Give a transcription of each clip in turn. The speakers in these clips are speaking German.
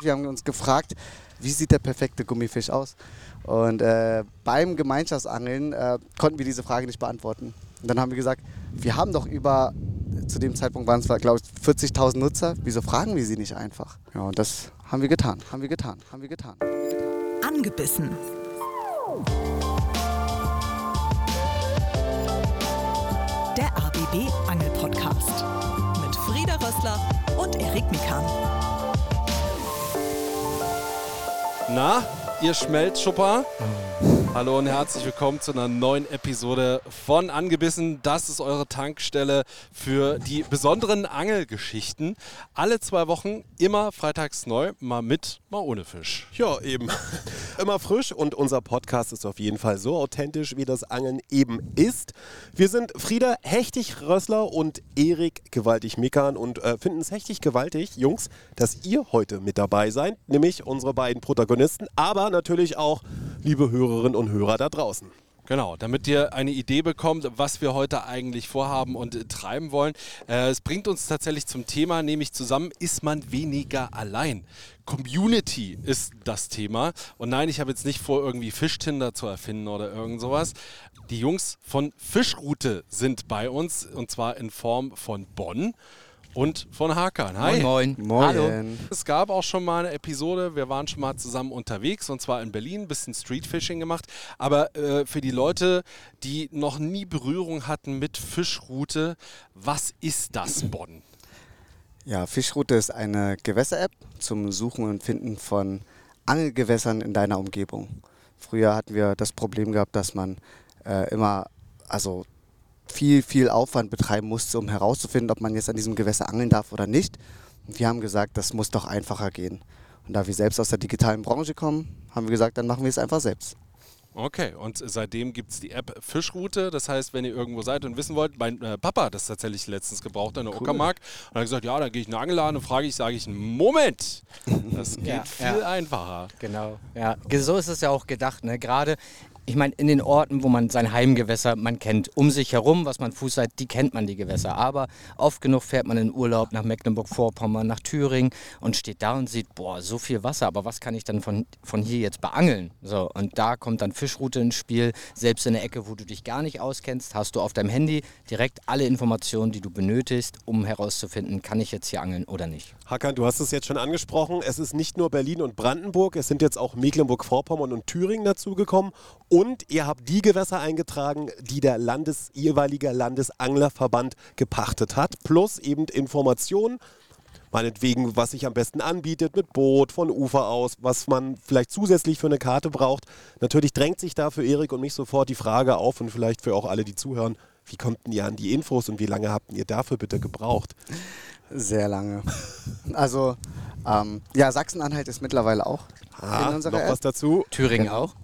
Wir haben uns gefragt, wie sieht der perfekte Gummifisch aus? Und äh, beim Gemeinschaftsangeln äh, konnten wir diese Frage nicht beantworten. Und dann haben wir gesagt, wir haben doch über, zu dem Zeitpunkt waren es, glaube ich, 40.000 Nutzer. Wieso fragen wir sie nicht einfach? Ja, und das haben wir getan, haben wir getan, haben wir getan. Angebissen. Der ABB Angel Podcast mit Frieda Rössler und Erik Mikan. Na, ihr Schmelzschupper? Hallo und herzlich willkommen zu einer neuen Episode von Angebissen. Das ist eure Tankstelle für die besonderen Angelgeschichten. Alle zwei Wochen, immer freitags neu, mal mit, mal ohne Fisch. Ja, eben. Immer frisch und unser Podcast ist auf jeden Fall so authentisch, wie das Angeln eben ist. Wir sind Frieda Hechtig Rössler und Erik Gewaltig Mikan und äh, finden es hechtig gewaltig, Jungs, dass ihr heute mit dabei seid, nämlich unsere beiden Protagonisten, aber natürlich auch liebe Hörerinnen und Hörer da draußen. Genau, damit ihr eine Idee bekommt, was wir heute eigentlich vorhaben und treiben wollen. Äh, es bringt uns tatsächlich zum Thema, nämlich zusammen ist man weniger allein. Community ist das Thema. Und nein, ich habe jetzt nicht vor, irgendwie Fischtinder zu erfinden oder irgend sowas. Die Jungs von Fischroute sind bei uns und zwar in Form von Bonn und von Hakan. Hi. Moin, moin. Moin. Hallo. Es gab auch schon mal eine Episode, wir waren schon mal zusammen unterwegs und zwar in Berlin, ein bisschen Streetfishing gemacht. Aber äh, für die Leute, die noch nie Berührung hatten mit Fischroute, was ist das, Bonn? Ja, Fischroute ist eine Gewässer-App zum Suchen und Finden von Angelgewässern in deiner Umgebung. Früher hatten wir das Problem gehabt, dass man äh, immer also viel, viel Aufwand betreiben musste, um herauszufinden, ob man jetzt an diesem Gewässer angeln darf oder nicht. Und wir haben gesagt, das muss doch einfacher gehen. Und da wir selbst aus der digitalen Branche kommen, haben wir gesagt, dann machen wir es einfach selbst. Okay, und seitdem gibt es die App Fischroute. Das heißt, wenn ihr irgendwo seid und wissen wollt, mein äh, Papa hat das tatsächlich letztens gebraucht in der Uckermark und hat gesagt, ja, dann gehe ich in den Angelladen und frage ich, sage ich, Moment, das geht Ja, viel ja. einfacher. Genau, ja. So ist es ja auch gedacht, ne? Gerade, ich meine, in den Orten, wo man sein Heimgewässer, man kennt um sich herum, was man Fuß hat, die kennt man die Gewässer. Aber oft genug fährt man in Urlaub nach Mecklenburg-Vorpommern, nach Thüringen und steht da und sieht, boah, so viel Wasser, aber was kann ich dann von, von hier jetzt beangeln? So, und da kommt dann Fischroute ins Spiel. Selbst in der Ecke, wo du dich gar nicht auskennst, hast du auf deinem Handy direkt alle Informationen, die du benötigst, um herauszufinden, kann ich jetzt hier angeln oder nicht. Hakan, du hast es jetzt schon angesprochen. Es ist nicht nur Berlin und Brandenburg, es sind jetzt auch Mecklenburg-Vorpommern und Thüringen dazugekommen. Und ihr habt die Gewässer eingetragen, die der Landes, jeweilige Landesanglerverband gepachtet hat. Plus eben Informationen, meinetwegen, was sich am besten anbietet, mit Boot, von Ufer aus, was man vielleicht zusätzlich für eine Karte braucht. Natürlich drängt sich da für Erik und mich sofort die Frage auf und vielleicht für auch alle, die zuhören, wie kommt denn ihr an die Infos und wie lange habt ihr dafür bitte gebraucht? Sehr lange. Also, ähm, ja, Sachsen-Anhalt ist mittlerweile auch Ah, in unserer noch App. was dazu? Thüringen auch?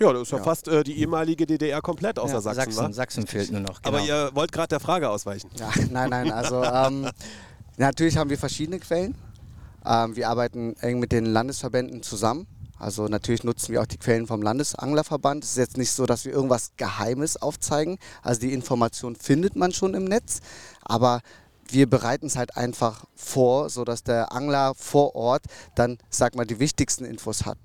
Ja, das ist ja, Ja. fast äh, die ehemalige DDR komplett außer Ja, Sachsen, Sachsen, wa? Sachsen fehlt nur noch. Genau. Aber ihr wollt gerade der Frage ausweichen. Ja, nein, nein, also ähm, natürlich haben wir verschiedene Quellen. Ähm, wir arbeiten eng mit den Landesverbänden zusammen. Also natürlich nutzen wir auch die Quellen vom Landesanglerverband. Es ist jetzt nicht so, dass wir irgendwas Geheimes aufzeigen. Also die Information findet man schon im Netz, aber wir bereiten es halt einfach vor, sodass der Angler vor Ort dann, sag mal, die wichtigsten Infos hat.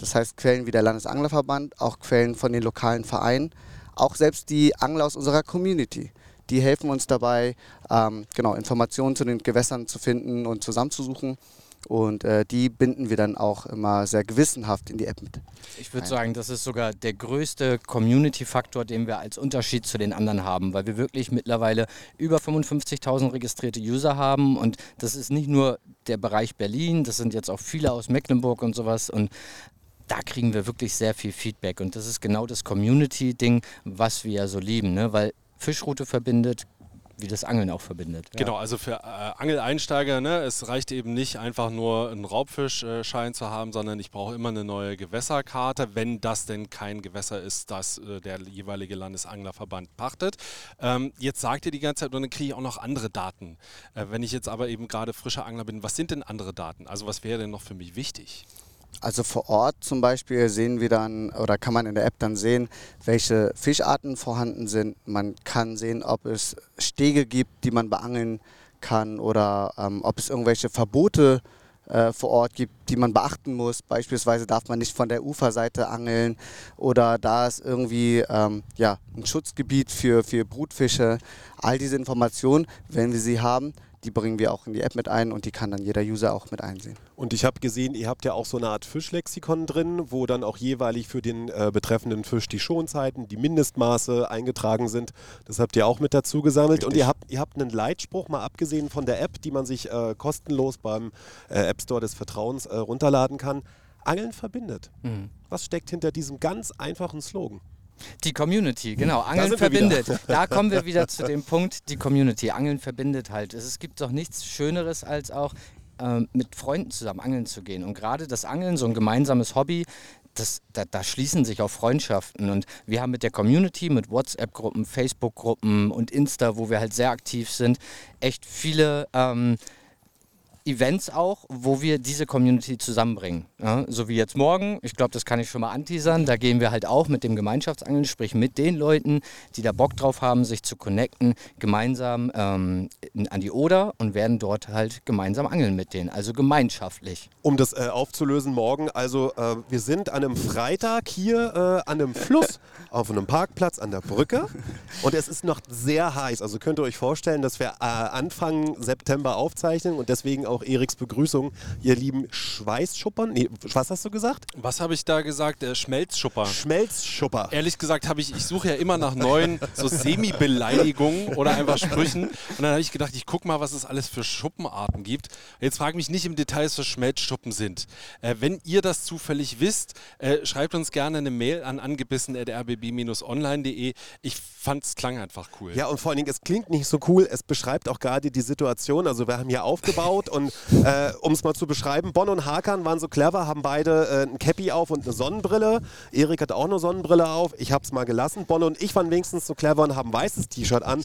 Das heißt Quellen wie der Landesanglerverband, auch Quellen von den lokalen Vereinen, auch selbst die Angler aus unserer Community. Die helfen uns dabei, ähm, genau, Informationen zu den Gewässern zu finden und zusammenzusuchen. Und äh, die binden wir dann auch immer sehr gewissenhaft in die App mit. Ich würde sagen, das ist sogar der größte Community-Faktor, den wir als Unterschied zu den anderen haben, weil wir wirklich mittlerweile über 55.000 registrierte User haben und das ist nicht nur der Bereich Berlin, das sind jetzt auch viele aus Mecklenburg und sowas und da kriegen wir wirklich sehr viel Feedback und das ist genau das Community-Ding, was wir ja so lieben, ne? weil Fischroute verbindet, wie das Angeln auch verbindet. Genau, also für äh, Angeleinsteiger, ne, es reicht eben nicht einfach nur einen Raubfischschein zu haben, sondern ich brauche immer eine neue Gewässerkarte, wenn das denn kein Gewässer ist, das äh, der jeweilige Landesanglerverband pachtet. Ähm, jetzt sagt ihr die ganze Zeit, und dann kriege ich auch noch andere Daten. Äh, wenn ich jetzt aber eben gerade frischer Angler bin, was sind denn andere Daten? Also was wäre denn noch für mich wichtig? Also vor Ort zum Beispiel sehen wir dann oder kann man in der App dann sehen, welche Fischarten vorhanden sind. Man kann sehen, ob es Stege gibt, die man beangeln kann oder ähm, ob es irgendwelche Verbote äh, vor Ort gibt, die man beachten muss. Beispielsweise darf man nicht von der Uferseite angeln oder da ist irgendwie ähm, ja, ein Schutzgebiet für, für Brutfische. All diese Informationen, wenn wir sie haben, die bringen wir auch in die App mit ein und die kann dann jeder User auch mit einsehen. Und ich habe gesehen, ihr habt ja auch so eine Art Fischlexikon drin, wo dann auch jeweilig für den äh, betreffenden Fisch die Schonzeiten, die Mindestmaße eingetragen sind. Das habt ihr auch mit dazu gesammelt. Richtig. Und ihr habt, ihr habt einen Leitspruch, mal abgesehen von der App, die man sich äh, kostenlos beim äh, App Store des Vertrauens äh, runterladen kann. Angeln verbindet. Mhm. Was steckt hinter diesem ganz einfachen Slogan? Die Community, genau. Angeln wieder. verbindet. Da kommen wir wieder zu dem Punkt, die Community. Angeln verbindet halt. Es gibt doch nichts Schöneres als auch ähm, mit Freunden zusammen angeln zu gehen. Und gerade das Angeln, so ein gemeinsames Hobby, das, da, da schließen sich auch Freundschaften. Und wir haben mit der Community, mit WhatsApp-Gruppen, Facebook-Gruppen und Insta, wo wir halt sehr aktiv sind, echt viele ähm, Events auch, wo wir diese Community zusammenbringen. Ja, so wie jetzt morgen, ich glaube, das kann ich schon mal anteasern, da gehen wir halt auch mit dem Gemeinschaftsangeln, sprich mit den Leuten, die da Bock drauf haben, sich zu connecten, gemeinsam ähm, an die Oder und werden dort halt gemeinsam angeln mit denen, also gemeinschaftlich. Um das äh, aufzulösen, morgen, also äh, wir sind an einem Freitag hier äh, an einem Fluss auf einem Parkplatz an der Brücke und es ist noch sehr heiß. Also könnt ihr euch vorstellen, dass wir äh, Anfang September aufzeichnen und deswegen auch Eriks Begrüßung, ihr lieben Schweißschuppern. Nee, was hast du gesagt? Was habe ich da gesagt? Äh, Schmelzschupper. Schmelzschupper. Ehrlich gesagt habe ich, ich suche ja immer nach neuen so Semi-Beleidigungen oder einfach Sprüchen. Und dann habe ich gedacht, ich gucke mal, was es alles für Schuppenarten gibt. Jetzt frage mich nicht im Detail, was Schmelzschuppen sind. Äh, wenn ihr das zufällig wisst, äh, schreibt uns gerne eine Mail an angebissen.rbb-online.de. Ich fand es klang einfach cool. Ja, und vor allen Dingen, es klingt nicht so cool. Es beschreibt auch gerade die Situation. Also, wir haben hier aufgebaut und äh, um es mal zu beschreiben, Bonn und Hakan waren so clever, haben beide äh, ein Cappy auf und eine Sonnenbrille. Erik hatte auch eine Sonnenbrille auf. Ich habe es mal gelassen. Bonn und ich waren wenigstens so clever und haben ein weißes T-Shirt an.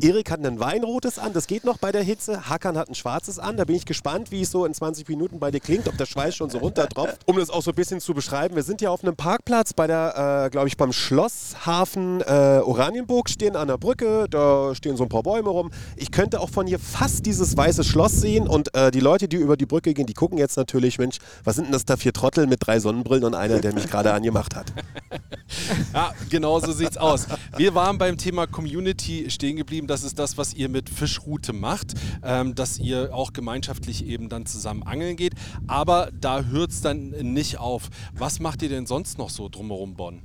Erik hat ein weinrotes an. Das geht noch bei der Hitze. Hakan hat ein schwarzes an. Da bin ich gespannt, wie es so in 20 Minuten bei dir klingt, ob der Schweiß schon so runtertropft. Um das auch so ein bisschen zu beschreiben, wir sind ja auf einem Parkplatz bei der, äh, glaube ich, beim Schlosshafen äh, Oranienburg, stehen an der Brücke, da stehen so ein paar Bäume rum. Ich könnte auch von hier fast dieses weiße Schloss sehen und äh, die Leute, die über die Brücke gehen, die gucken jetzt natürlich, Mensch, was sind denn das da für Trottel mit drei Sonnenbrillen und einer, der mich gerade angemacht hat. Ja, genau so sieht's aus. Wir waren beim Thema Community stehen geblieben. Das ist das, was ihr mit Fischroute macht, ähm, dass ihr auch gemeinschaftlich eben dann zusammen angeln geht. Aber da hört es dann nicht auf. Was macht ihr denn sonst noch so drumherum, Bonn?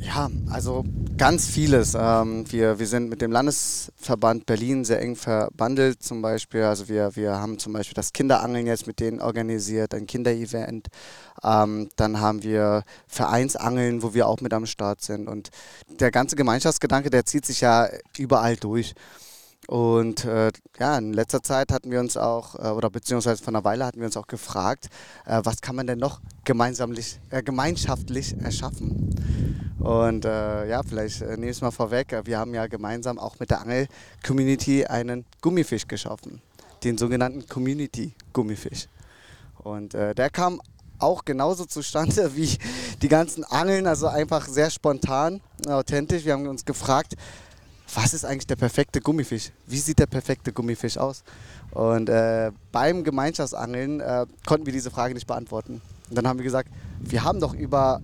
Ja, also ganz vieles. Ähm, wir, wir sind mit dem Landesverband Berlin sehr eng verbandelt zum Beispiel. Also wir, wir haben zum Beispiel das Kinderangeln jetzt mit denen organisiert, ein Kinderevent. Ähm, dann haben wir Vereinsangeln, wo wir auch mit am Start sind. Und der ganze Gemeinschaftsgedanke, der zieht sich ja überall durch. Und äh, ja, in letzter Zeit hatten wir uns auch, äh, oder beziehungsweise vor einer Weile hatten wir uns auch gefragt, äh, was kann man denn noch gemeinsamlich, äh, gemeinschaftlich erschaffen? Und äh, ja, vielleicht äh, nehme ich es mal vorweg. Wir haben ja gemeinsam auch mit der Angel-Community einen Gummifisch geschaffen, den sogenannten Community-Gummifisch. Und äh, der kam auch genauso zustande wie die ganzen Angeln, also einfach sehr spontan, authentisch. Wir haben uns gefragt, was ist eigentlich der perfekte Gummifisch? Wie sieht der perfekte Gummifisch aus? Und äh, beim Gemeinschaftsangeln äh, konnten wir diese Frage nicht beantworten. Und dann haben wir gesagt, wir haben doch über,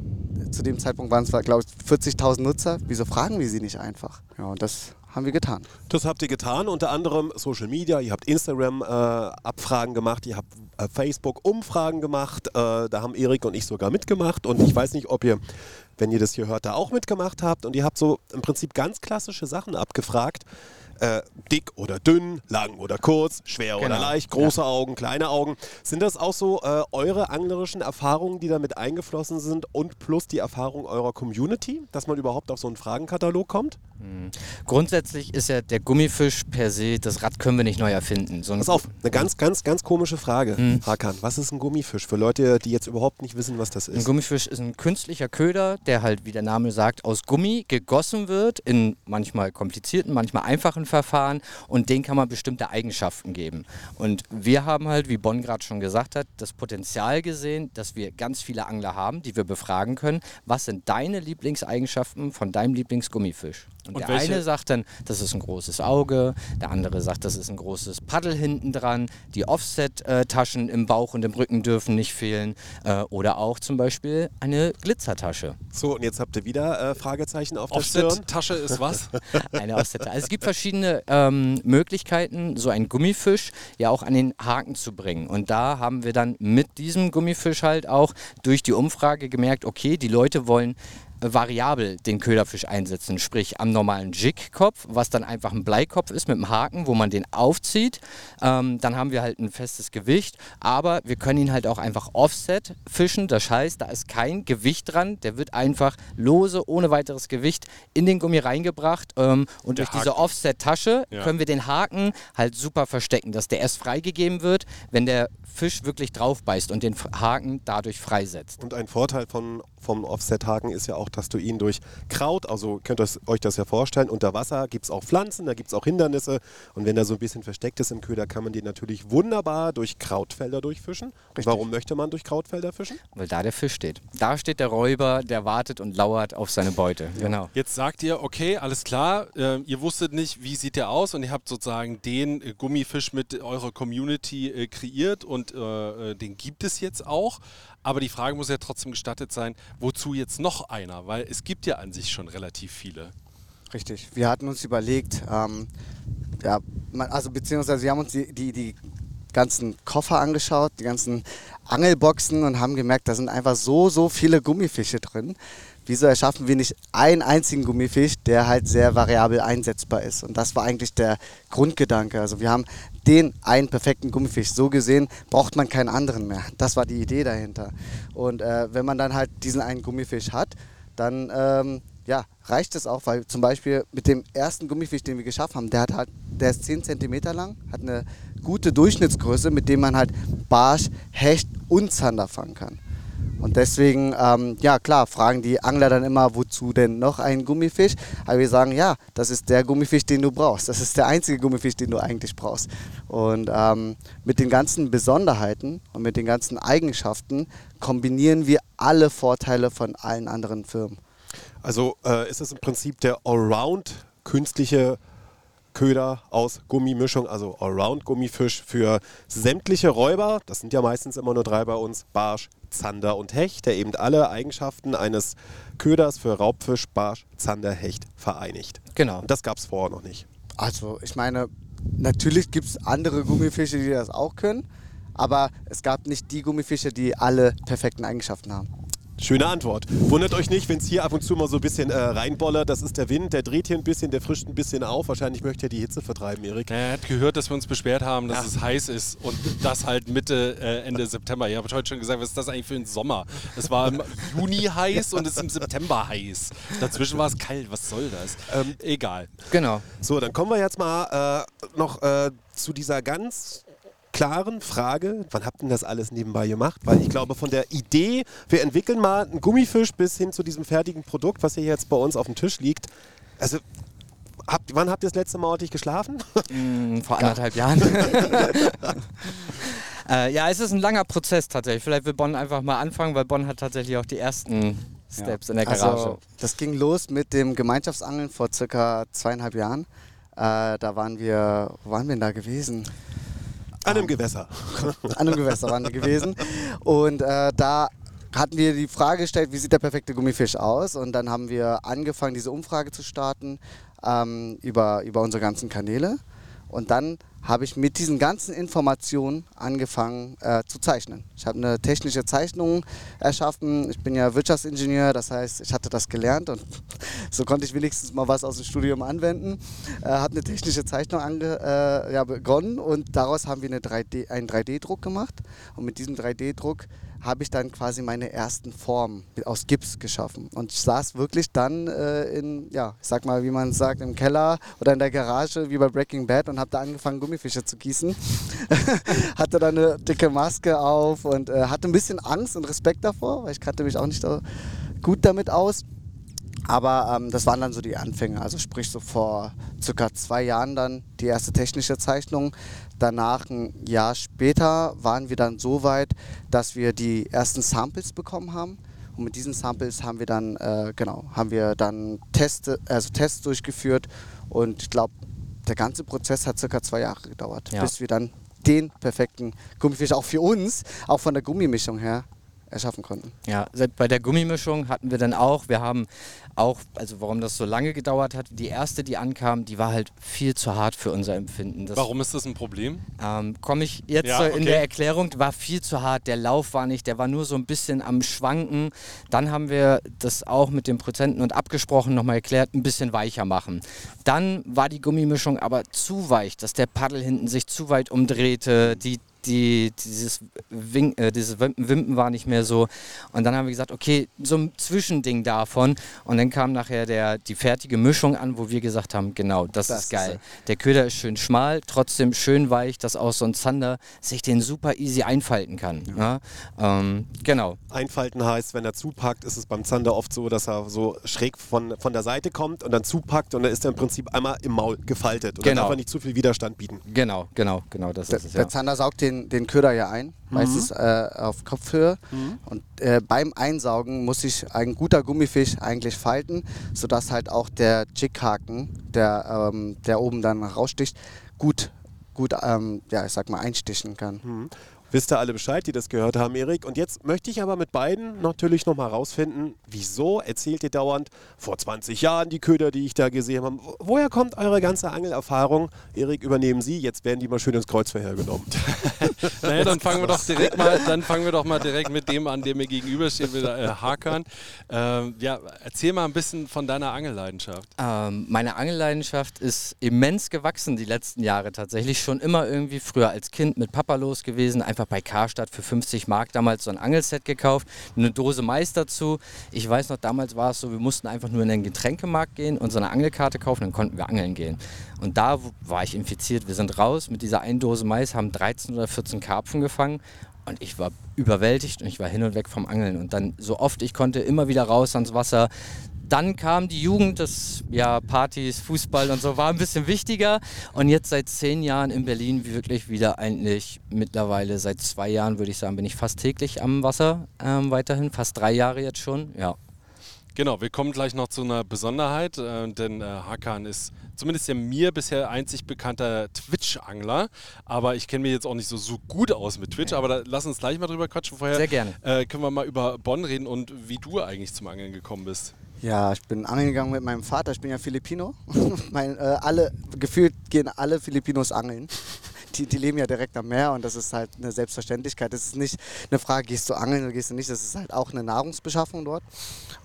zu dem Zeitpunkt waren es, glaube ich, 40.000 Nutzer. Wieso fragen wir sie nicht einfach? Ja, und das haben wir getan. Das habt ihr getan, unter anderem Social Media, ihr habt Instagram äh, gemacht, ihr habt äh, Facebook Umfragen gemacht, äh, da haben Erik und ich sogar mitgemacht und ich weiß nicht, ob ihr, wenn ihr das hier hört, da auch mitgemacht habt und ihr habt so im Prinzip ganz klassische Sachen abgefragt. Äh, dick oder dünn, lang oder kurz, schwer oder Genau, leicht, große Augen, kleine Augen. Sind das auch so äh, eure anglerischen Erfahrungen, die damit eingeflossen sind und plus die Erfahrung eurer Community, dass man überhaupt auf so einen Fragenkatalog kommt? Grundsätzlich ist ja der Gummifisch per se, das Rad können wir nicht neu erfinden. So ein Pass auf, eine ganz, ganz, ganz komische Frage, Hakan. Was ist ein Gummifisch für Leute, die jetzt überhaupt nicht wissen, was das Ein ist? Gummifisch ist ein künstlicher Köder, der halt, wie der Name sagt, aus Gummi gegossen wird, in manchmal komplizierten, manchmal einfachen Verfahren und den kann man bestimmte Eigenschaften geben. Und wir haben halt, wie Bonn gerade schon gesagt hat, das Potenzial gesehen, dass wir ganz viele Angler haben, die wir befragen können. Was sind deine Lieblingseigenschaften von deinem Lieblingsgummifisch? Und, Und der welche- eine sagt dann, das ist ein großes Auge, der andere sagt, das ist ein großes Paddel hinten dran, die Offset-Taschen im Bauch und im Rücken dürfen nicht fehlen äh, oder auch zum Beispiel eine Glitzertasche. So, und jetzt habt ihr wieder äh, Fragezeichen auf der Stirn. Offset-Tasche ist was? Eine Offset. Also es gibt verschiedene ähm, Möglichkeiten, so einen Gummifisch ja auch an den Haken zu bringen. Und da haben wir dann mit diesem Gummifisch halt auch durch die Umfrage gemerkt, okay, die Leute wollen variabel den Köderfisch einsetzen, sprich am normalen Jig-Kopf, was dann einfach ein Bleikopf ist mit einem Haken, wo man den aufzieht. Ähm, dann haben wir halt ein festes Gewicht, aber wir können ihn halt auch einfach offset fischen. Das heißt, da ist kein Gewicht dran, der wird einfach lose, ohne weiteres Gewicht in den Gummi reingebracht ähm, und Der durch diese Haken. Offset-Tasche Ja. können wir den Haken halt super verstecken, dass der erst freigegeben wird, wenn der Fisch wirklich drauf beißt und den Haken dadurch freisetzt. Und ein Vorteil von, vom Offset-Haken ist ja auch, dass du ihn durch Kraut, also könnt ihr euch das ja vorstellen, unter Wasser gibt es auch Pflanzen, da gibt es auch Hindernisse. Und wenn er so ein bisschen versteckt ist im Köder, kann man den natürlich wunderbar durch Krautfelder durchfischen. Und warum möchte man durch Krautfelder fischen? Weil da der Fisch steht. Da steht der Räuber, der wartet und lauert auf seine Beute. Genau. Jetzt sagt ihr, okay, alles klar, äh, ihr wusstet nicht, wie sieht der aus und ihr habt sozusagen den äh, Gummifisch mit eurer Community äh, kreiert und äh, äh, den gibt es jetzt auch. Aber die Frage muss ja trotzdem gestattet sein, wozu jetzt noch einer? Weil es gibt ja an sich schon relativ viele. Richtig. Wir hatten uns überlegt, ähm, ja, also beziehungsweise wir haben uns die, die, die ganzen Koffer angeschaut, die ganzen Angelboxen und haben gemerkt, da sind einfach so, so viele Gummifische drin. Wieso erschaffen wir nicht einen einzigen Gummifisch, der halt sehr variabel einsetzbar ist? Und das war eigentlich der Grundgedanke. Also wir haben den einen perfekten Gummifisch. So gesehen braucht man keinen anderen mehr. Das war die Idee dahinter. Und äh, wenn man dann halt diesen einen Gummifisch hat, dann ähm, ja, reicht es auch, weil zum Beispiel mit dem ersten Gummifisch, den wir geschaffen haben, der hat halt, der ist 10 cm lang, hat eine gute Durchschnittsgröße, mit dem man halt Barsch, Hecht und Zander fangen kann. Und deswegen, ähm, ja klar, fragen die Angler dann immer, wozu denn noch ein Gummifisch? Aber wir sagen, ja, das ist der Gummifisch, den du brauchst. Das ist der einzige Gummifisch, den du eigentlich brauchst. Und ähm, mit den ganzen Besonderheiten und mit den ganzen Eigenschaften kombinieren wir alle Vorteile von allen anderen Firmen. Also äh, ist es im Prinzip der Allround künstliche Köder aus Gummimischung, also Allround-Gummifisch für sämtliche Räuber. Das sind ja meistens immer nur drei bei uns: Barsch, Zander und Hecht, der eben alle Eigenschaften eines Köders für Raubfisch, Barsch, Zander, Hecht vereinigt. Genau. Und das gab es vorher noch nicht. Also, ich meine, natürlich gibt es andere Gummifische, die das auch können, aber es gab nicht die Gummifische, die alle perfekten Eigenschaften haben. Schöne Antwort. Wundert euch nicht, wenn es hier ab und zu mal so ein bisschen äh, reinbollert. Das ist der Wind, der dreht hier ein bisschen, der frischt ein bisschen auf. Wahrscheinlich möchte er die Hitze vertreiben, Erik. Er hat gehört, dass wir uns beschwert haben, dass es heiß ist und das halt Mitte, äh, Ende September. Ihr habt heute schon gesagt, was ist das eigentlich für ein Sommer? Es war im Juni heiß und es ist im September heiß. Dazwischen war es kalt, was soll das? Ähm, Egal. Genau. So, dann kommen wir jetzt mal äh, noch äh, zu dieser ganz klaren Frage, wann habt ihr das alles nebenbei gemacht? Weil ich glaube, von der Idee, wir entwickeln mal einen Gummifisch bis hin zu diesem fertigen Produkt, was hier jetzt bei uns auf dem Tisch liegt. Also, habt, wann habt ihr das letzte Mal ordentlich geschlafen? Mm, Vor anderthalb Jahren. äh, ja, es ist ein langer Prozess tatsächlich. Vielleicht will Bonn einfach mal anfangen, weil Bonn hat tatsächlich auch die ersten Steps in der Garage. Also, das ging los mit dem Gemeinschaftsangeln vor circa zweieinhalb Jahren. Äh, da waren wir, wo waren wir denn da gewesen? An einem Gewässer. An einem Gewässer waren wir gewesen. Und äh, da hatten wir die Frage gestellt, wie sieht der perfekte Gummifisch aus? Und dann haben wir angefangen, diese Umfrage zu starten ähm, über, über unsere ganzen Kanäle. Und dann habe ich mit diesen ganzen Informationen angefangen äh, zu zeichnen. Ich habe eine technische Zeichnung erschaffen. Ich bin ja Wirtschaftsingenieur, das heißt, ich hatte das gelernt und so konnte ich wenigstens mal was aus dem Studium anwenden. Äh, habe eine technische Zeichnung ange, äh, ja, begonnen und daraus haben wir eine 3D, einen 3D-Druck gemacht. Und mit diesem 3D-Druck habe ich dann quasi meine ersten Formen aus Gips geschaffen. Und ich saß wirklich dann äh, in, ja, ich sag mal, wie man sagt, im Keller oder in der Garage, wie bei Breaking Bad und habe da angefangen, Gummifische zu gießen. hatte dann eine dicke Maske auf und äh, hatte ein bisschen Angst und Respekt davor, weil ich kannte mich auch nicht so gut damit aus. Aber ähm, das waren dann so die Anfänge. Also sprich so vor circa zwei Jahren dann die erste technische Zeichnung. Danach ein Jahr später waren wir dann so weit, dass wir die ersten Samples bekommen haben. Und mit diesen Samples haben wir dann, äh, genau, haben wir dann Teste, also Tests durchgeführt und ich glaube, der ganze Prozess hat circa zwei Jahre gedauert, Ja. bis wir dann den perfekten Gummifisch auch für uns, auch von der Gummimischung her, erschaffen konnten. Ja, seit- bei der Gummimischung hatten wir dann auch, wir haben auch, also warum das so lange gedauert hat, die erste, die ankam, die war halt viel zu hart für unser Empfinden. Das, Warum ist das ein Problem? Ähm, Komme ich jetzt Ja, so in okay. der Erklärung, war viel zu hart, der Lauf war nicht, der war nur so ein bisschen am Schwanken. Dann haben wir das auch mit den Prozenten und abgesprochen, nochmal erklärt, ein bisschen weicher machen. Dann war die Gummimischung aber zu weich, dass der Paddel hinten sich zu weit umdrehte, die die, dieses, Wink, äh, dieses Wimpen, war nicht mehr so. Und dann haben wir gesagt, okay, so ein Zwischending davon. Und dann kam nachher der, die fertige Mischung an, wo wir gesagt haben, genau, das, Das ist ist geil. er. Der Köder ist schön schmal, trotzdem schön weich, dass auch so ein Zander sich den super easy einfalten kann. Ja. Ähm, genau. Einfalten heißt, wenn er zupackt, ist es beim Zander oft so, dass er so schräg von, von der Seite kommt und dann zupackt und dann ist er im Prinzip einmal im Maul gefaltet. Und dann Genau. darf er nicht zu viel Widerstand bieten. Genau, genau, genau, das Der, ist es der ja. Zander saugt den, den Köder ja ein, meistens äh, auf Kopfhöhe. Und äh, beim Einsaugen muss sich ein guter Gummifisch eigentlich falten, sodass halt auch der Jickhaken, der, ähm, der oben dann raussticht, gut, gut ähm, ja, ich sag mal, einstichen kann. Wisst ihr alle Bescheid, die das gehört haben, Erik? Und jetzt möchte ich aber mit beiden natürlich nochmal rausfinden, wieso erzählt ihr dauernd vor 20 Jahren die Köder, die ich da gesehen habe? Wo- Woher kommt eure ganze Angelerfahrung? Erik, übernehmen Sie, jetzt werden die mal schön ins Kreuzverhör genommen. Naja, dann fangen wir doch direkt mal, dann fangen wir doch mal direkt mit dem an, der mir gegenübersteht, mit äh, Hakan. Ähm, ja, erzähl mal ein bisschen von deiner Angelleidenschaft. Ähm, meine Angelleidenschaft ist immens gewachsen die letzten Jahre tatsächlich. Schon immer irgendwie früher als Kind mit Papa los gewesen. Einfach bei Karstadt für 50 Mark damals so ein Angelset gekauft. Eine Dose Mais dazu. Ich weiß noch, damals war es so, wir mussten einfach nur in den Getränkemarkt gehen und so eine Angelkarte kaufen, dann konnten wir angeln gehen. Und da war ich infiziert. Wir sind raus mit dieser einen Dose Mais, haben 13 oder 14 Karpfen gefangen. Und ich war überwältigt und ich war hin und weg vom Angeln. Und dann so oft ich konnte, immer wieder raus ans Wasser. Dann kam die Jugend, das ja Partys, Fußball und so war ein bisschen wichtiger. Und jetzt seit zehn Jahren in Berlin wirklich wieder eigentlich mittlerweile seit zwei Jahren würde ich sagen, bin ich fast täglich am Wasser ähm, weiterhin, fast drei Jahre jetzt schon. Ja. Genau, wir kommen gleich noch zu einer Besonderheit, äh, denn äh, Hakan ist zumindest ja mir bisher einzig bekannter Twitch-Angler, aber ich kenne mich jetzt auch nicht so, so gut aus mit Twitch, aber da, lass uns gleich mal drüber quatschen. Vorher Sehr gerne. Äh, können wir mal über Bonn reden und wie du eigentlich zum Angeln gekommen bist. Ja, ich bin angeln gegangen mit meinem Vater. Ich bin ja Filipino. mein, äh, alle, gefühlt gehen alle Filipinos angeln. Die, die leben ja direkt am Meer und das ist halt eine Selbstverständlichkeit. Das ist nicht eine Frage, gehst du angeln oder gehst du nicht. Das ist halt auch eine Nahrungsbeschaffung dort.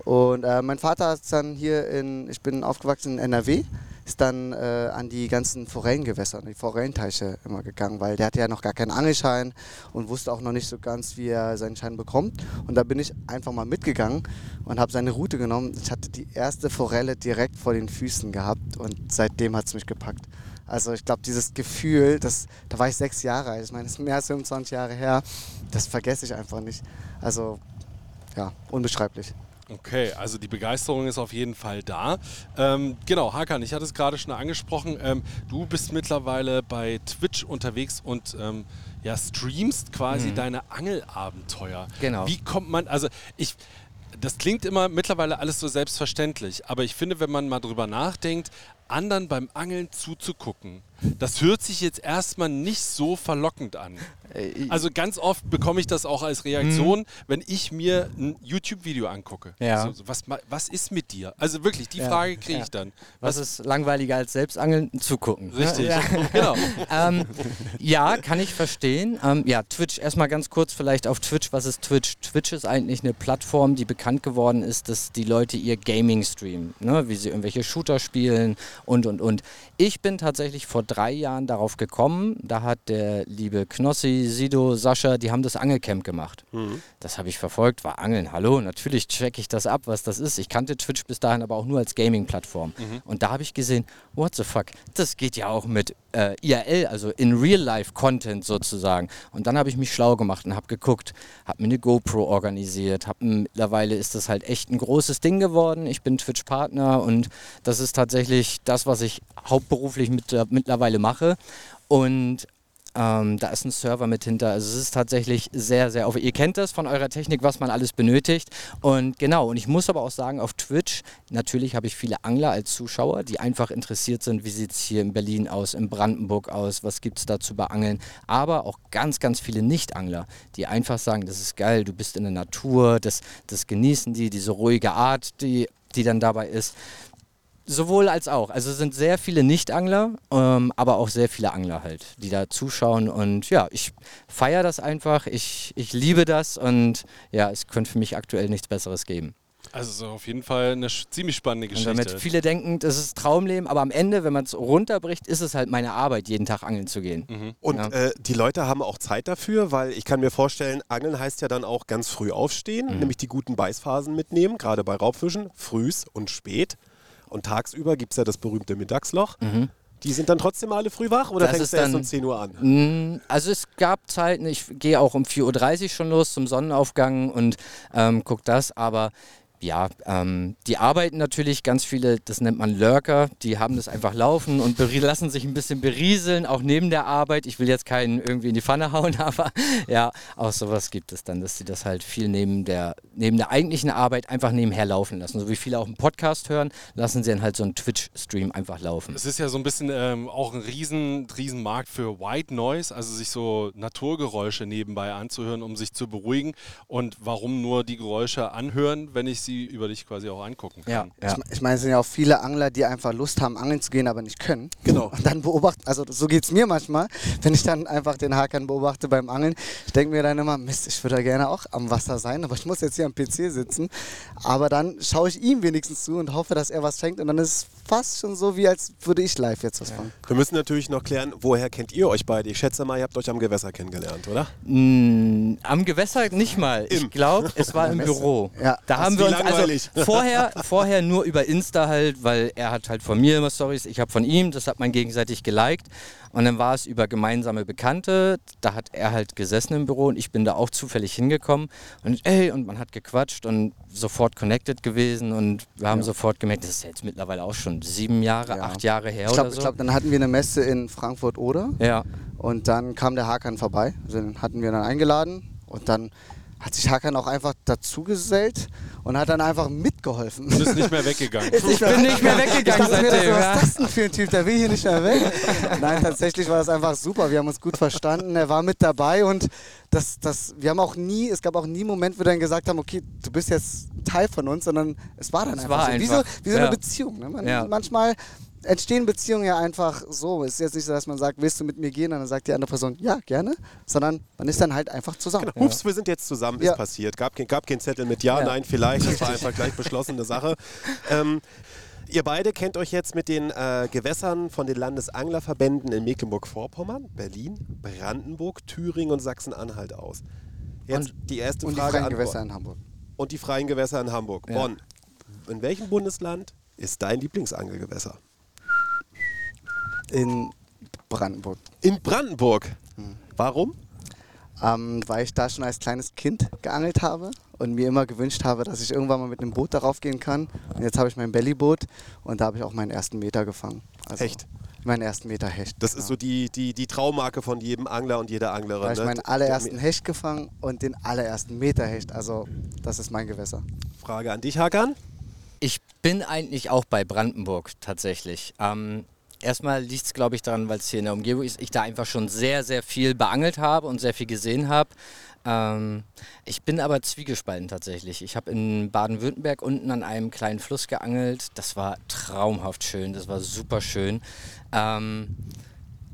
Und äh, mein Vater ist dann hier in, ich bin aufgewachsen in NRW, ist dann äh, an die ganzen Forellengewässer, die Forellenteiche immer gegangen, weil der hatte ja noch gar keinen Angelschein und wusste auch noch nicht so ganz, wie er seinen Schein bekommt. Und da bin ich einfach mal mitgegangen und habe seine Route genommen. Ich hatte die erste Forelle direkt vor den Füßen gehabt und seitdem hat es mich gepackt. Also ich glaube, dieses Gefühl, das, da war ich sechs Jahre alt, ich meine, das ist mehr als 25 Jahre her, das vergesse ich einfach nicht. Also ja, unbeschreiblich. Okay, also die Begeisterung ist auf jeden Fall da. Ähm, genau, Hakan, ich hatte es gerade schon angesprochen. Ähm, du bist mittlerweile bei Twitch unterwegs und ähm, ja, streamst quasi deine Angelabenteuer. Genau. Wie kommt man, also ich, das klingt immer mittlerweile alles so selbstverständlich, aber ich finde, wenn man mal drüber nachdenkt, anderen beim Angeln zuzugucken, das hört sich jetzt erstmal nicht so verlockend an. Äh, Also ganz oft bekomme ich das auch als Reaktion, wenn ich mir ein YouTube-Video angucke. Ja. So, so, was, was ist mit dir? Also wirklich, die Ja, Frage kriege ja. ich dann. Was ist langweiliger als Selbstangeln? Zugucken. Richtig, Ja. genau. ähm, ja, kann ich verstehen. Ähm, ja, Twitch, erstmal ganz kurz vielleicht auf Twitch. Was ist Twitch? Twitch ist eigentlich eine Plattform, die bekannt geworden ist, dass die Leute ihr Gaming streamen, ne? wie sie irgendwelche Shooter spielen und, und, und. Ich bin tatsächlich vor drei Jahren darauf gekommen. Da hat der liebe Knossi, Sido, Sascha, die haben das Angelcamp gemacht. Das habe ich verfolgt, war Angeln. Hallo, natürlich checke ich das ab, was das ist. Ich kannte Twitch bis dahin aber auch nur als Gaming-Plattform. Und da habe ich gesehen, what the fuck, das geht ja auch mit äh, IRL, also in Real-Life-Content sozusagen. Und dann habe ich mich schlau gemacht und habe geguckt, habe mir eine GoPro organisiert, hab, mittlerweile ist das halt echt ein großes Ding geworden. Ich bin Twitch-Partner und das ist tatsächlich das, was ich hauptberuflich mit, mittlerweile mache. Und Ähm, da ist ein Server mit hinter. Also es ist tatsächlich sehr, sehr auf. Ihr kennt das von eurer Technik, was man alles benötigt. Und genau, und ich muss aber auch sagen, auf Twitch, natürlich habe ich viele Angler als Zuschauer, die einfach interessiert sind, wie sieht es hier in Berlin aus, in Brandenburg aus, was gibt es da zu beangeln. Aber auch ganz, ganz viele Nicht-Angler, die einfach sagen, das ist geil, du bist in der Natur, das, das genießen die, diese ruhige Art, die, die dann dabei ist. Sowohl als auch. Also es sind sehr viele Nicht-Angler, ähm, aber auch sehr viele Angler halt, die da zuschauen. Und ja, ich feiere das einfach. Ich, ich liebe das und ja, es könnte für mich aktuell nichts Besseres geben. Also so auf jeden Fall eine ziemlich spannende Und Geschichte. damit viele denken, das ist Traumleben, aber am Ende, wenn man es runterbricht, ist es halt meine Arbeit, jeden Tag angeln zu gehen. Mhm. Und Ja. äh, die Leute haben auch Zeit dafür, weil ich kann mir vorstellen, Angeln heißt ja dann auch ganz früh aufstehen, Mhm. nämlich die guten Beißphasen mitnehmen, gerade bei Raubfischen, frühs und spät. Und tagsüber gibt es ja das berühmte Mittagsloch. Die sind dann trotzdem alle früh wach oder Mhm. Das fängst ist du erst um 10 Uhr an? Mm, Also es gab Zeiten, ich gehe auch um 4.30 Uhr schon los zum Sonnenaufgang und ähm, gucke das, aber ja, ähm, die arbeiten natürlich ganz viele, das nennt man Lurker, die haben das einfach laufen und lassen sich ein bisschen berieseln, auch neben der Arbeit. Ich will jetzt keinen irgendwie in die Pfanne hauen, aber ja, auch sowas gibt es dann, dass sie das halt viel neben der, neben der eigentlichen Arbeit einfach nebenher laufen lassen. So wie viele auch einen Podcast hören, lassen sie dann halt so einen Twitch-Stream einfach laufen. Es ist ja so ein bisschen ähm, auch ein riesen, riesen Markt für White Noise, also sich so Naturgeräusche nebenbei anzuhören, um sich zu beruhigen. Und warum nur die Geräusche anhören, wenn ich sie über dich quasi auch angucken Ja, kann? ja. Ich, ich meine, es sind ja auch viele Angler, die einfach Lust haben, angeln zu gehen, aber nicht können. Genau. Und dann beobachten, also so geht es mir manchmal, wenn ich dann einfach den Hakan beobachte beim Angeln. Ich denke mir dann immer, Mist, ich würde ja gerne auch am Wasser sein, aber ich muss jetzt hier am PC sitzen. Aber dann schaue ich ihm wenigstens zu und hoffe, dass er was fängt. Und dann ist es fast schon so, wie als würde ich live jetzt was fangen. Wir müssen natürlich noch klären, woher kennt ihr euch beide? Ich schätze mal, ihr habt euch am Gewässer kennengelernt, oder? Mm, am Gewässer nicht mal. Im. Ich glaube, es war im Messe. Büro. Ja. Da haben wie wir uns langweilig. also vorher, vorher nur über Insta halt, weil er hat halt von mir immer Stories, ich habe von ihm, das hat man gegenseitig geliked. Und dann war es über gemeinsame Bekannte, da hat er halt gesessen im Büro und ich bin da auch zufällig hingekommen und ey, und man hat gequatscht und sofort connected gewesen und wir haben sofort gemerkt, das ist ja jetzt mittlerweile auch schon sieben Jahre, Ja. acht Jahre her Ich glaube, oder so. glaub, dann hatten wir eine Messe in Frankfurt oder ja. und dann kam der Hakan vorbei. Also Den hatten wir dann eingeladen und dann hat sich Hakan auch einfach dazugesellt und hat dann einfach mitgeholfen. Du bist nicht mehr weggegangen. Ich bin nicht mehr Ich weggegangen mir, seitdem. was ja. ist das denn für ein Typ? Der will hier nicht mehr weg. Nein, tatsächlich war das einfach super. Wir haben uns gut verstanden. Er war mit dabei und das, das, wir haben auch nie, es gab auch nie einen Moment, wo wir dann gesagt haben, okay, du bist jetzt ein Teil von uns, sondern es war dann Es einfach war so. Wie so, einfach. wie so Ja. eine Beziehung. Ne? Man, Ja. Manchmal entstehen Beziehungen ja einfach so. Es ist jetzt nicht so, dass man sagt, willst du mit mir gehen? Und dann sagt die andere Person, ja, gerne. Sondern man ist dann halt einfach zusammen. Genau. Ups, wir sind jetzt zusammen, Ja. ist passiert. Gab, kein- gab keinen Zettel mit Ja, Ja. Nein, vielleicht. Das war einfach gleich beschlossene Sache. Ähm, ihr beide kennt euch jetzt mit den äh, Gewässern von den Landesanglerverbänden in Mecklenburg-Vorpommern, Berlin, Brandenburg, Thüringen und Sachsen-Anhalt aus. Jetzt die erste Und die Frage freien an Gewässer Bonn. in Hamburg. Und die freien Gewässer in Hamburg. Ja. Bonn. In welchem Bundesland ist dein Lieblingsangelgewässer? In Brandenburg. In Brandenburg. Hm. Warum? ähm, weil ich da schon als kleines Kind geangelt habe und mir immer gewünscht habe, dass ich irgendwann mal mit einem Boot darauf gehen kann. Und jetzt habe ich mein Bellyboot und da habe ich auch meinen ersten Meter gefangen. Also Hecht. Meinen ersten Meter Hecht. Das ist so die, die, die Traummarke von jedem Angler und jeder Anglerin. Da habe ich ne? meinen allerersten Hecht gefangen und den allerersten Meter Hecht. Also das ist mein Gewässer. Frage an dich, Hakan. Ich bin eigentlich auch bei Brandenburg tatsächlich. Ähm, erstmal liegt es, glaube ich, daran, weil es hier in der Umgebung ist, ich da einfach schon sehr, sehr viel beangelt habe und sehr viel gesehen habe. Ähm, ich bin aber zwiegespalten tatsächlich. Ich habe in Baden-Württemberg unten an einem kleinen Fluss geangelt. Das war traumhaft schön, das war super schön. Ähm,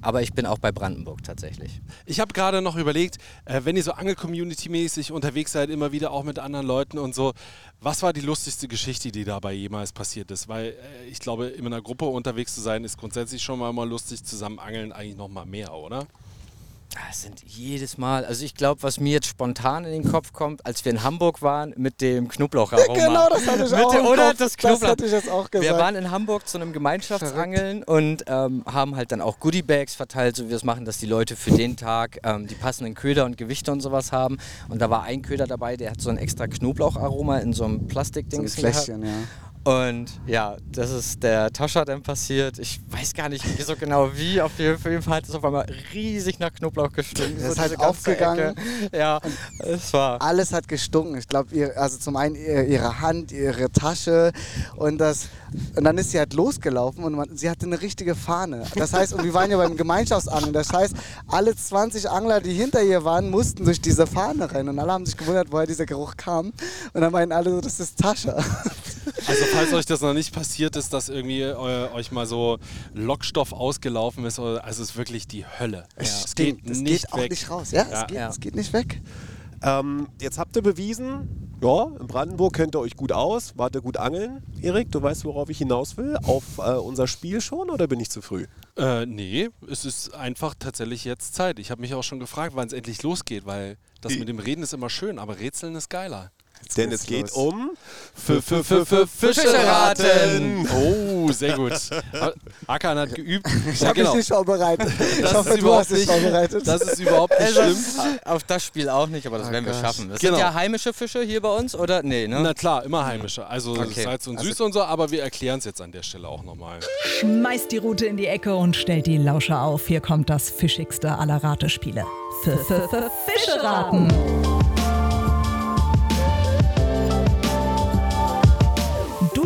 aber ich bin auch bei Brandenburg tatsächlich. Ich habe gerade noch überlegt, äh, wenn ihr so Angel-Community-mäßig unterwegs seid, immer wieder auch mit anderen Leuten und so, was war die lustigste Geschichte, die dabei jemals passiert ist? Weil äh, ich glaube, in einer Gruppe unterwegs zu sein, ist grundsätzlich schon mal, mal lustig, zusammen angeln eigentlich noch mal mehr, oder? Das sind jedes Mal, also ich glaube, was mir jetzt spontan in den Kopf kommt, als wir in Hamburg waren mit dem Knoblaucharoma. Genau, das hatte ich Mit auch dem- Oder Kopf. das Das Knoblauch. hatte ich jetzt auch Wir gesagt. waren in Hamburg zu einem Gemeinschaftsangeln und ähm, haben halt dann auch Goodiebags verteilt, so wie wir es machen, dass die Leute für den Tag ähm, die passenden Köder und Gewichte und sowas haben. Und da war ein Köder dabei, der hat so ein extra Knoblaucharoma in so einem so ein Plastikding gehabt. Fläschchen, ja. Und ja, das ist der Toscher dann passiert. Ich weiß gar nicht so genau wie. Auf jeden Fall hat es auf einmal riesig nach Knoblauch gestunken. Ist so halt aufgegangen. Ecke. Ja, es war. Alles hat gestunken. Ich glaube, also zum einen ihr- ihre Hand, ihre Tasche und das. Und dann ist sie halt losgelaufen und man, sie hatte eine richtige Fahne. Das heißt, und wir waren ja beim Gemeinschaftsangeln. Das heißt, alle 20 Angler, die hinter ihr waren, mussten durch diese Fahne rennen. Und alle haben sich gewundert, woher dieser Geruch kam. Und dann meinten alle so, das ist Tasche. Also falls euch das noch nicht passiert ist, dass irgendwie äh, euch mal so Lockstoff ausgelaufen ist, oder, also es ist wirklich die Hölle. Es geht Es nicht geht auch weg. nicht raus. Ja, Ja. Es, geht, Ja. es geht nicht weg. Ähm, jetzt habt ihr bewiesen, ja, in Brandenburg kennt ihr euch gut aus, wart ihr gut angeln. Erik, du weißt, worauf ich hinaus will? Auf äh, unser Spiel schon oder bin ich zu früh? Äh, nee, es ist einfach tatsächlich jetzt Zeit. Ich habe mich auch schon gefragt, wann es endlich losgeht, weil das mit dem Reden ist immer schön, aber Rätseln ist geiler. Denn es geht los. um Für, für, für, für Fische raten. Oh, sehr gut. Akan hat geübt. Ich Ja, habe genau. mich nicht vorbereitet. Ich Das hoffe, ist du überhaupt hast dich nicht, vorbereitet. das ist überhaupt nicht schlimm. Auf das Spiel auch nicht, aber das Oh werden wir Gott. schaffen. Das Genau. sind ja heimische Fische hier bei uns, oder? Nee, ne? Na klar, immer heimische. Also Okay. Salz und Süß und so, aber wir erklären es jetzt an der Stelle auch nochmal. Schmeißt die Rute in die Ecke und stellt die Lauscher auf. Hier kommt das fischigste aller Ratespiele. F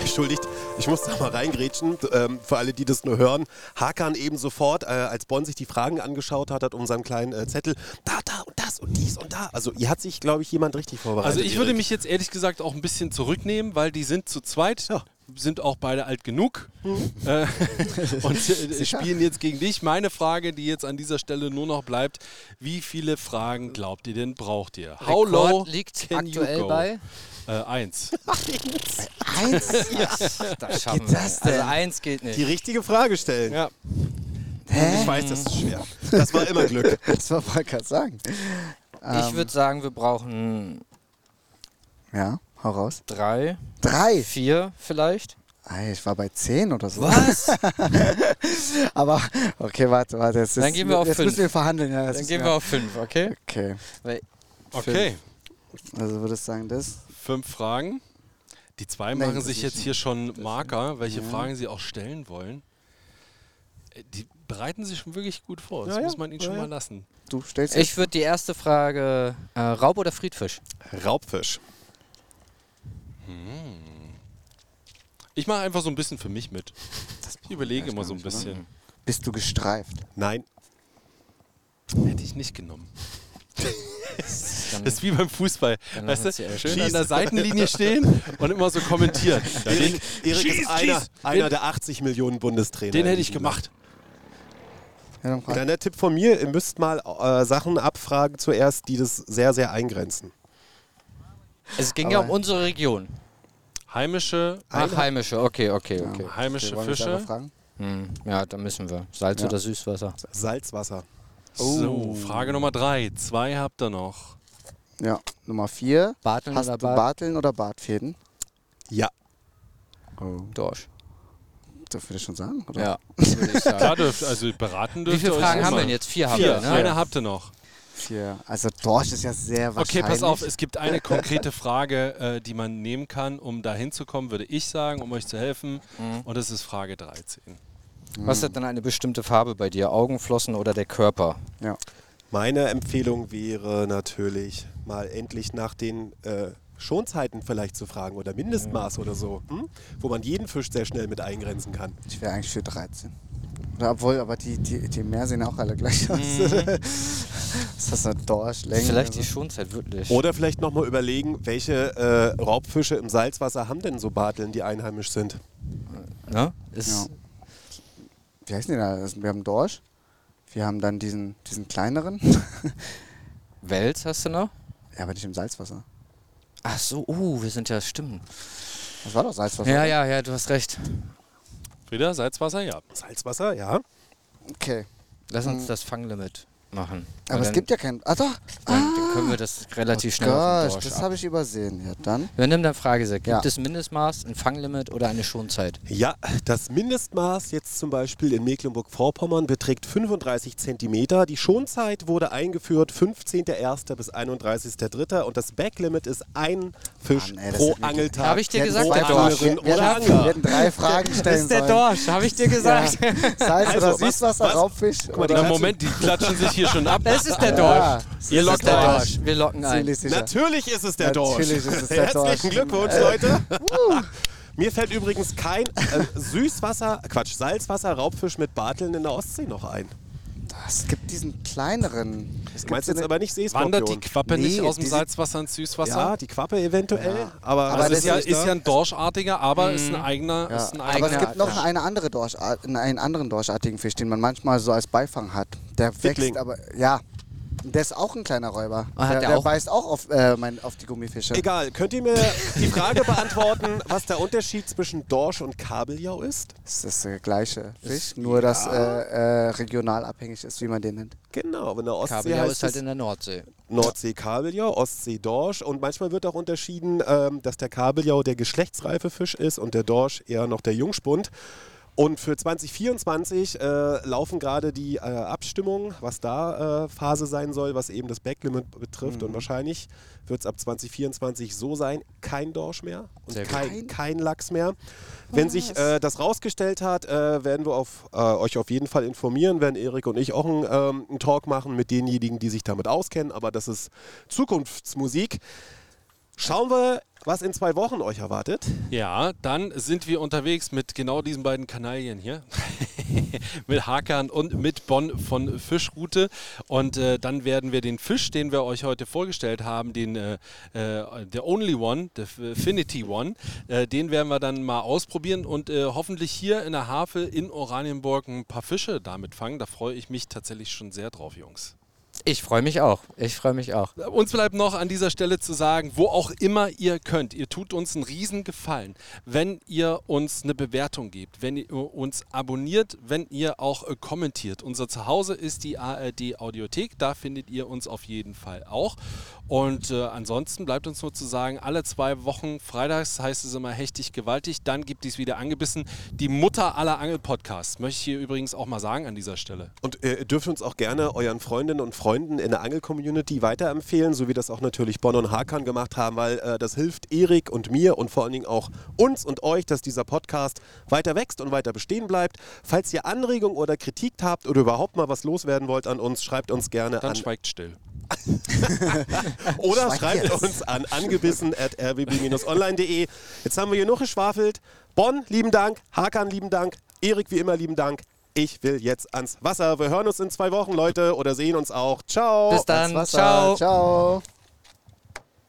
Entschuldigt, ich muss da mal reingrätschen. Ähm, für alle, die das nur hören. Hakan eben sofort, äh, als Bonn sich die Fragen angeschaut hat, hat um seinen kleinen äh, Zettel, da, da und das und dies und da. Also hier hat sich, glaube ich, jemand richtig vorbereitet. Also ich würde Erik. mich jetzt ehrlich gesagt auch ein bisschen zurücknehmen, weil die sind zu zweit, Ja. Sind auch beide alt genug äh, und äh, spielen jetzt gegen dich. Meine Frage, die jetzt an dieser Stelle nur noch bleibt, wie viele Fragen glaubt ihr denn braucht ihr? How low Rekord liegt can you aktuell go? bei. Äh, eins. Eins? Das schaffen geht das wir. denn? Also eins geht nicht. die richtige Frage stellen. Ja. Ich weiß, das ist schwer. Das war immer Glück. Das ich gerade sagen. Ich würde sagen, wir brauchen Ja, hau raus. drei, Drei. vier vielleicht. Ich war bei zehn oder so. Was? Aber, okay, warte, warte. Jetzt, Dann gehen wir auf jetzt fünf. müssen wir verhandeln. Ja, Dann gehen ja- wir auf fünf, okay? Okay, Weil Okay, also würde ich sagen, das. fünf Fragen. Die zwei Nein, machen sich jetzt hier schon Marker, welche Fragen sie auch stellen wollen. Äh, Die bereiten sich schon wirklich gut vor. Das Ja, ja. muss man ihnen Ja, schon ja. mal lassen. Du stellst ich würde die erste Frage, äh, Raub oder Friedfisch? Raubfisch. Ich mache einfach so ein bisschen für mich mit. Ich überlege immer so ein bisschen. Bist du gestreift? Nein. Hätte ich nicht genommen. Das ist wie beim Fußball. Dann Weißt du, uns die schön an der Seitenlinie stehen und immer so kommentieren. Den Erik, Erik Schieß, ist einer, schieß! einer der 80 Millionen Bundestrainer. den in hätte ich diesem gemacht. Ja, dann frag. Dann der Tipp von mir, ihr müsst mal äh, Sachen abfragen zuerst, die das sehr, sehr eingrenzen. Es ging ja Aber- um unsere Region. Heimische, Ach, heimische, okay, okay, okay. heimische wollen uns selber Fische. Hm, ja, da müssen wir. Salz Ja. oder Süßwasser? Salzwasser. So, Frage Nummer drei. Zwei habt ihr noch. Ja, Nummer vier. Barteln Hast oder du Bart? Barteln oder Bartfäden? Ja. Oh. Dorsch. Darf ich das schon sagen? Oder? Ja, würde ich sagen. Klar dürft, also beraten Wie dürft viele ihr euch Fragen haben wir denn jetzt? Vier haben Vier. wir, ne? Eine habt ihr noch. Vier. Also Dorsch ist ja sehr Okay, wahrscheinlich. pass auf, es gibt eine konkrete Frage, äh, die man nehmen kann, um da hinzukommen, würde ich sagen, um euch zu helfen. Mhm. Und das ist Frage 13. Was hat denn eine bestimmte Farbe bei dir? Augenflossen oder der Körper? Ja. Meine Empfehlung wäre natürlich, mal endlich nach den äh, Schonzeiten vielleicht zu fragen oder Mindestmaß oder so, hm? wo man jeden Fisch sehr schnell mit eingrenzen kann. Ich wäre eigentlich für 13. Oder obwohl, aber die, die, die Meer sehen auch alle gleich aus. ist das eine Dorschlänge? Vielleicht die? Schonzeit, wirklich. Oder vielleicht nochmal überlegen, welche äh, Raubfische im Salzwasser haben denn so Barteln, die einheimisch sind? Ne? Ist, Ja. Wie heißen die da? Das- Wir haben Dorsch. Wir haben dann diesen, diesen kleineren. Wels hast du noch? ja, aber nicht im Salzwasser. Ach so, uh, wir sind ja, stimmt. Das war doch Salzwasser. Ja, ja, ja, du hast recht. Frieda, Salzwasser, ja. Salzwasser, ja. Okay. Lass uns das Fanglimit machen. Aber es gibt ja kein. Ah, doch. Dann, dann können wir das relativ schnell auf den Gosh, Dorsch das ab. habe ich übersehen. Ja, dann. Wir nehmen dann Frage, Gibt Ja. es Mindestmaß, ein Fanglimit oder eine Schonzeit? Ja, das Mindestmaß jetzt zum Beispiel in Mecklenburg-Vorpommern beträgt 35 Zentimeter. Die Schonzeit wurde eingeführt 15.01. bis 31.03. und das Backlimit ist ein Fisch Mann, ey, das pro ist Angeltag. Hab ich dir Wir gesagt, der Dorsch. Fragen- Anglerin wir, oder wir, wir hätten drei Fragen stellen sollen. Dorsch, habe ich dir gesagt. Ja. Salz Also, oder was- Süßwasser, was- Raubfisch? Guck mal, die oder Na, Moment, die klatschen sich hier schon ab. Das ist der Ja, Dorsch. Ihr lockt der ein. Dorsch. Wir locken ein. Natürlich ist es der Dorsch. Natürlich ist es der Herzlichen Dorsch. Glückwunsch, Leute. Mir fällt übrigens kein äh, Süßwasser, Quatsch, Salzwasser, Raubfisch mit Barteln in der Ostsee noch ein. Es gibt diesen kleineren. Es Du meinst jetzt aber nicht Wandert die Seeskorpion. Quappe nicht Nee, aus dem Salzwasser ins Süßwasser? Ja, die Quappe eventuell. Aber, Aber also das ist ja, ist ja ein Dorschartiger, aber ist ein eigener. Ja, Ist ein aber eigener es gibt noch eine andere Dorschart, einen anderen dorschartigen Fisch, den man manchmal so als Beifang hat. Der Fittling. wächst aber, ja, der ist auch ein kleiner Räuber. Ah, hat der, der der auch- beißt auch auf, äh, mein, auf die Gummifische. Egal, könnt ihr mir die Frage beantworten, was der Unterschied zwischen Dorsch und Kabeljau ist? Das ist der gleiche Fisch, nur dass äh, äh, regional abhängig ist, wie man den nennt. Genau, in der Ostsee Kabeljau heißt ist halt es in der Nordsee. Nordsee Kabeljau, Ostsee Dorsch und manchmal wird auch unterschieden, ähm, dass der Kabeljau der geschlechtsreife Fisch ist und der Dorsch eher noch der Jungspund. Und für 2024 äh, laufen gerade die äh, Abstimmungen, was da äh, Phase sein soll, was eben das Backlimit betrifft. Mhm. Und wahrscheinlich wird es ab 2024 so sein, kein Dorsch mehr und kein, kein Lachs mehr. Wenn sich äh, das rausgestellt hat, äh, werden wir auf, äh, euch auf jeden Fall informieren, werden Erik und ich auch einen, ähm, einen Talk machen mit denjenigen, die sich damit auskennen. Aber das ist Zukunftsmusik. Schauen wir, was in zwei Wochen euch erwartet. Ja, dann sind wir unterwegs mit genau diesen beiden Kanalien hier. mit Hakan und mit Bonn von Fischroute. Und äh, dann werden wir den Fisch, den wir euch heute vorgestellt haben, den äh, äh, der Only One, der Affinity One, äh, den werden wir dann mal ausprobieren und äh, hoffentlich hier in der Havel in Oranienburg ein paar Fische damit fangen. Da freue ich mich tatsächlich schon sehr drauf, Jungs. Ich freue mich auch. Ich freue mich auch. Uns bleibt noch an dieser Stelle zu sagen, wo auch immer ihr könnt, ihr tut uns einen riesen Gefallen, wenn ihr uns eine Bewertung gebt, wenn ihr uns abonniert, wenn ihr auch äh, kommentiert. Unser Zuhause ist die ARD Audiothek, da findet ihr uns auf jeden Fall auch. Und äh, ansonsten bleibt uns nur zu sagen, alle zwei Wochen freitags heißt es immer heftig gewaltig, dann gibt es wieder angebissen die Mutter aller Angelpodcasts. Möchte ich hier übrigens auch mal sagen an dieser Stelle. Und äh, ihr dürft uns auch gerne euren Freundinnen und Freunden in der Angel-Community weiterempfehlen, so wie das auch natürlich Bonn und Hakan gemacht haben, weil äh, das hilft Erik und mir und vor allen Dingen auch uns und euch, dass dieser Podcast weiter wächst und weiter bestehen bleibt. Falls ihr Anregungen oder Kritik habt oder überhaupt mal was loswerden wollt an uns, schreibt uns gerne Dann an schweigt still. oder schreibt jetzt. uns an angebissen at rbb-online.de. Jetzt haben wir hier noch geschwafelt. Bonn, lieben Dank. Hakan, lieben Dank. Erik, wie immer, lieben Dank. Ich will jetzt ans Wasser. Wir hören uns in zwei Wochen, Leute, oder sehen uns auch. Ciao. Bis dann. Ciao. Ciao.